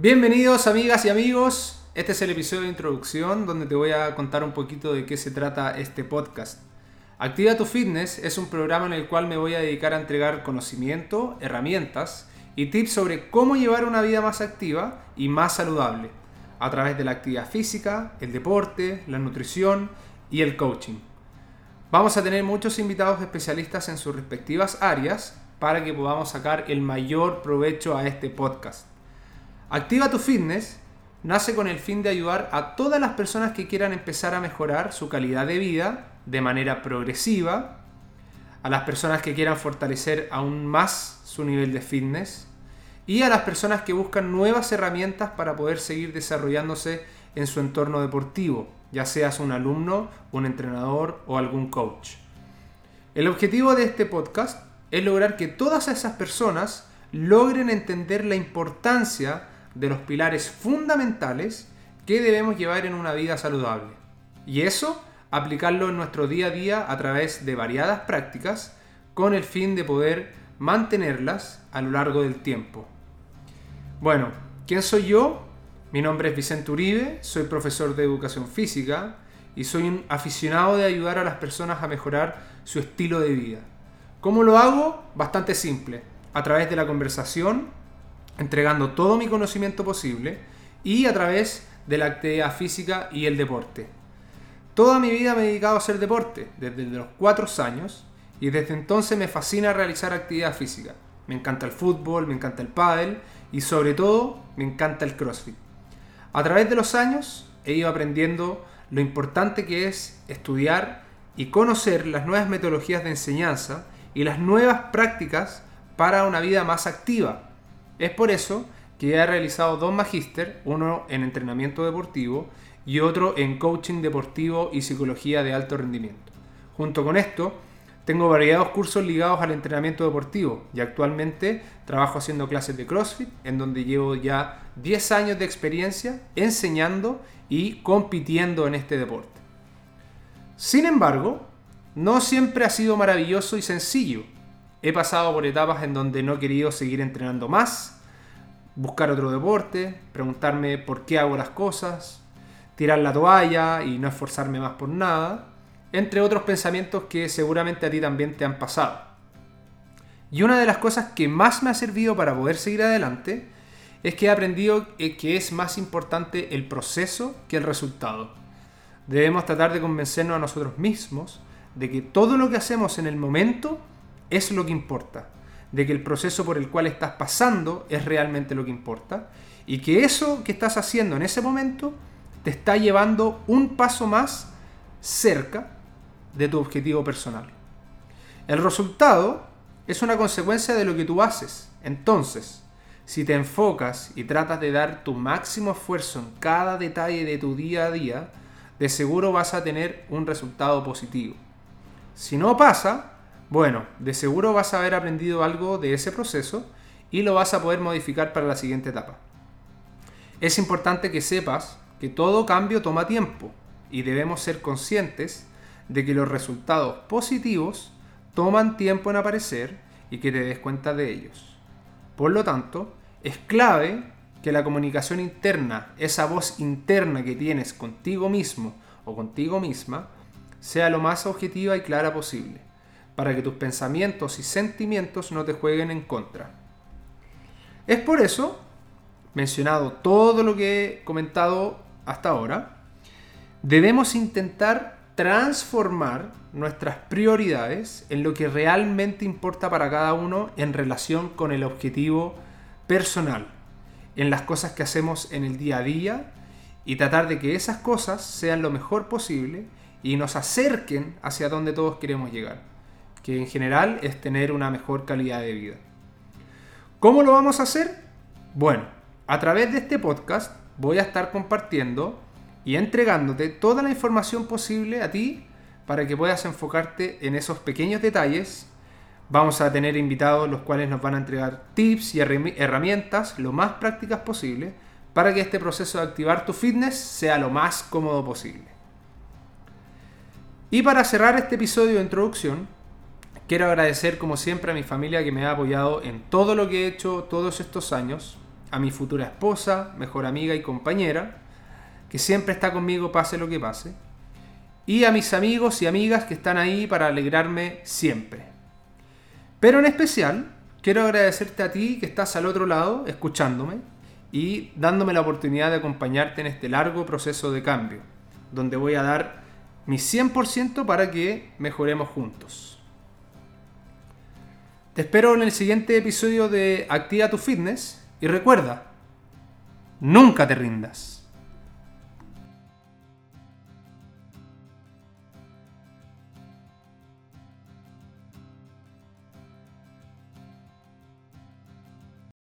Bienvenidos amigas y amigos, este es el episodio de introducción donde te voy a contar un poquito de qué se trata este podcast. Activa tu Fitness es un programa en el cual me voy a dedicar a entregar conocimiento, herramientas y tips sobre cómo llevar una vida más activa y más saludable a través de la actividad física, el deporte, la nutrición y el coaching. Vamos a tener muchos invitados especialistas en sus respectivas áreas para que podamos sacar el mayor provecho a este podcast. Activa tu Fitness nace con el fin de ayudar a todas las personas que quieran empezar a mejorar su calidad de vida de manera progresiva, a las personas que quieran fortalecer aún más su nivel de fitness y a las personas que buscan nuevas herramientas para poder seguir desarrollándose en su entorno deportivo, ya seas un alumno, un entrenador o algún coach. El objetivo de este podcast es lograr que todas esas personas logren entender la importancia de los pilares fundamentales que debemos llevar en una vida saludable. Y eso, aplicarlo en nuestro día a día a través de variadas prácticas con el fin de poder mantenerlas a lo largo del tiempo. Bueno, ¿quién soy yo? Mi nombre es Vicente Uribe, soy profesor de educación física y soy un aficionado de ayudar a las personas a mejorar su estilo de vida. ¿Cómo lo hago? Bastante simple, a través de la conversación entregando todo mi conocimiento posible y a través de la actividad física y el deporte. Toda mi vida me he dedicado a hacer deporte, desde los 4 años, y desde entonces me fascina realizar actividad física. Me encanta el fútbol, me encanta el pádel y sobre todo me encanta el CrossFit. A través de los años he ido aprendiendo lo importante que es estudiar y conocer las nuevas metodologías de enseñanza y las nuevas prácticas para una vida más activa, es por eso que he realizado dos magíster, uno en entrenamiento deportivo y otro en coaching deportivo y psicología de alto rendimiento. Junto con esto, tengo variados cursos ligados al entrenamiento deportivo y actualmente trabajo haciendo clases de CrossFit, en donde llevo ya 10 años de experiencia enseñando y compitiendo en este deporte. Sin embargo, no siempre ha sido maravilloso y sencillo He pasado por etapas en donde no he querido seguir entrenando más, buscar otro deporte, preguntarme por qué hago las cosas, tirar la toalla y no esforzarme más por nada, entre otros pensamientos que seguramente a ti también te han pasado. Y una de las cosas que más me ha servido para poder seguir adelante es que he aprendido que es más importante el proceso que el resultado. Debemos tratar de convencernos a nosotros mismos de que todo lo que hacemos en el momento es lo que importa, de que el proceso por el cual estás pasando es realmente lo que importa y que eso que estás haciendo en ese momento te está llevando un paso más cerca de tu objetivo personal. El resultado es una consecuencia de lo que tú haces. Entonces, si te enfocas y tratas de dar tu máximo esfuerzo en cada detalle de tu día a día, de seguro vas a tener un resultado positivo. Si no pasa, bueno, de seguro vas a haber aprendido algo de ese proceso y lo vas a poder modificar para la siguiente etapa. Es importante que sepas que todo cambio toma tiempo y debemos ser conscientes de que los resultados positivos toman tiempo en aparecer y que te des cuenta de ellos. Por lo tanto, es clave que la comunicación interna, esa voz interna que tienes contigo mismo o contigo misma, sea lo más objetiva y clara posible para que tus pensamientos y sentimientos no te jueguen en contra. Es por eso, mencionado todo lo que he comentado hasta ahora, debemos intentar transformar nuestras prioridades en lo que realmente importa para cada uno en relación con el objetivo personal, en las cosas que hacemos en el día a día y tratar de que esas cosas sean lo mejor posible y nos acerquen hacia donde todos queremos llegar que en general es tener una mejor calidad de vida. ¿Cómo lo vamos a hacer? Bueno, a través de este podcast voy a estar compartiendo y entregándote toda la información posible a ti para que puedas enfocarte en esos pequeños detalles. Vamos a tener invitados los cuales nos van a entregar tips y herramientas lo más prácticas posible para que este proceso de activar tu fitness sea lo más cómodo posible. Y para cerrar este episodio de introducción, Quiero agradecer como siempre a mi familia que me ha apoyado en todo lo que he hecho todos estos años a mi futura esposa, mejor amiga y compañera, que siempre está conmigo pase lo que pase, y a mis amigos y amigas que están ahí para alegrarme siempre. Pero en especial, quiero agradecerte a ti que estás al otro lado escuchándome y dándome la oportunidad de acompañarte en este largo proceso de cambio, donde voy a dar mi 100% para que mejoremos juntos. Te espero en el siguiente episodio de Activa tu Fitness y recuerda, nunca te rindas.